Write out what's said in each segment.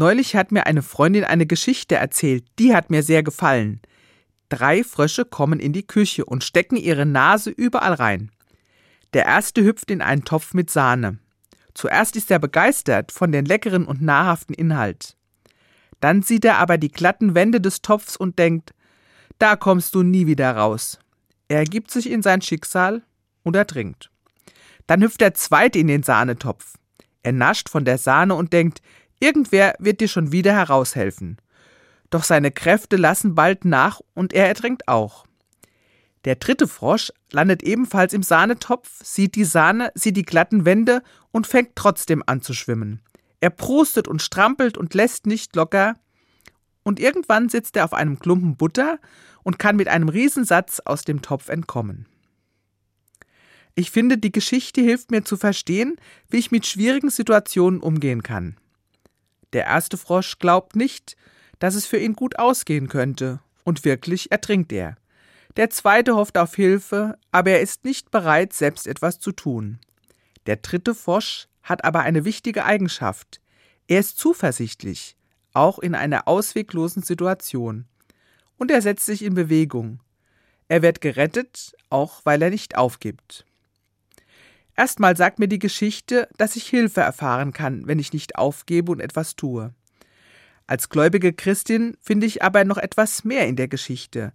Neulich hat mir eine Freundin eine Geschichte erzählt, die hat mir sehr gefallen. Drei Frösche kommen in die Küche und stecken ihre Nase überall rein. Der erste hüpft in einen Topf mit Sahne. Zuerst ist er begeistert von den leckeren und nahrhaften Inhalt. Dann sieht er aber die glatten Wände des Topfs und denkt, da kommst du nie wieder raus. Er ergibt sich in sein Schicksal und ertrinkt. Dann hüpft der zweite in den Sahnetopf. Er nascht von der Sahne und denkt, irgendwer wird dir schon wieder heraushelfen. Doch seine Kräfte lassen bald nach und er ertrinkt auch. Der dritte Frosch landet ebenfalls im Sahnetopf, sieht die Sahne, sieht die glatten Wände und fängt trotzdem an zu schwimmen. Er prostet und strampelt und lässt nicht locker. Und irgendwann sitzt er auf einem Klumpen Butter und kann mit einem Riesensatz aus dem Topf entkommen. Ich finde, die Geschichte hilft mir zu verstehen, wie ich mit schwierigen Situationen umgehen kann. Der erste Frosch glaubt nicht, dass es für ihn gut ausgehen könnte, und wirklich ertrinkt er. Der zweite hofft auf Hilfe, aber er ist nicht bereit, selbst etwas zu tun. Der dritte Frosch hat aber eine wichtige Eigenschaft. Er ist zuversichtlich, auch in einer ausweglosen Situation. Und er setzt sich in Bewegung. Er wird gerettet, auch weil er nicht aufgibt. Erstmal sagt mir die Geschichte, dass ich Hilfe erfahren kann, wenn ich nicht aufgebe und etwas tue. Als gläubige Christin finde ich aber noch etwas mehr in der Geschichte.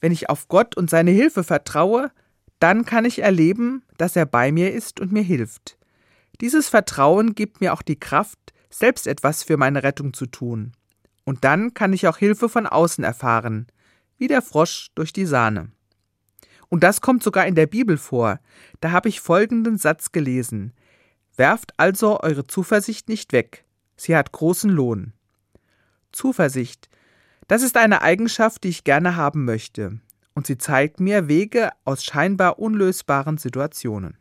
Wenn ich auf Gott und seine Hilfe vertraue, dann kann ich erleben, dass er bei mir ist und mir hilft. Dieses Vertrauen gibt mir auch die Kraft, selbst etwas für meine Rettung zu tun. Und dann kann ich auch Hilfe von außen erfahren, wie der Frosch durch die Sahne. Und das kommt sogar in der Bibel vor. Da habe ich folgenden Satz gelesen. Werft also eure Zuversicht nicht weg. Sie hat großen Lohn. Zuversicht. Das ist eine Eigenschaft, die ich gerne haben möchte, und sie zeigt mir Wege aus scheinbar unlösbaren Situationen.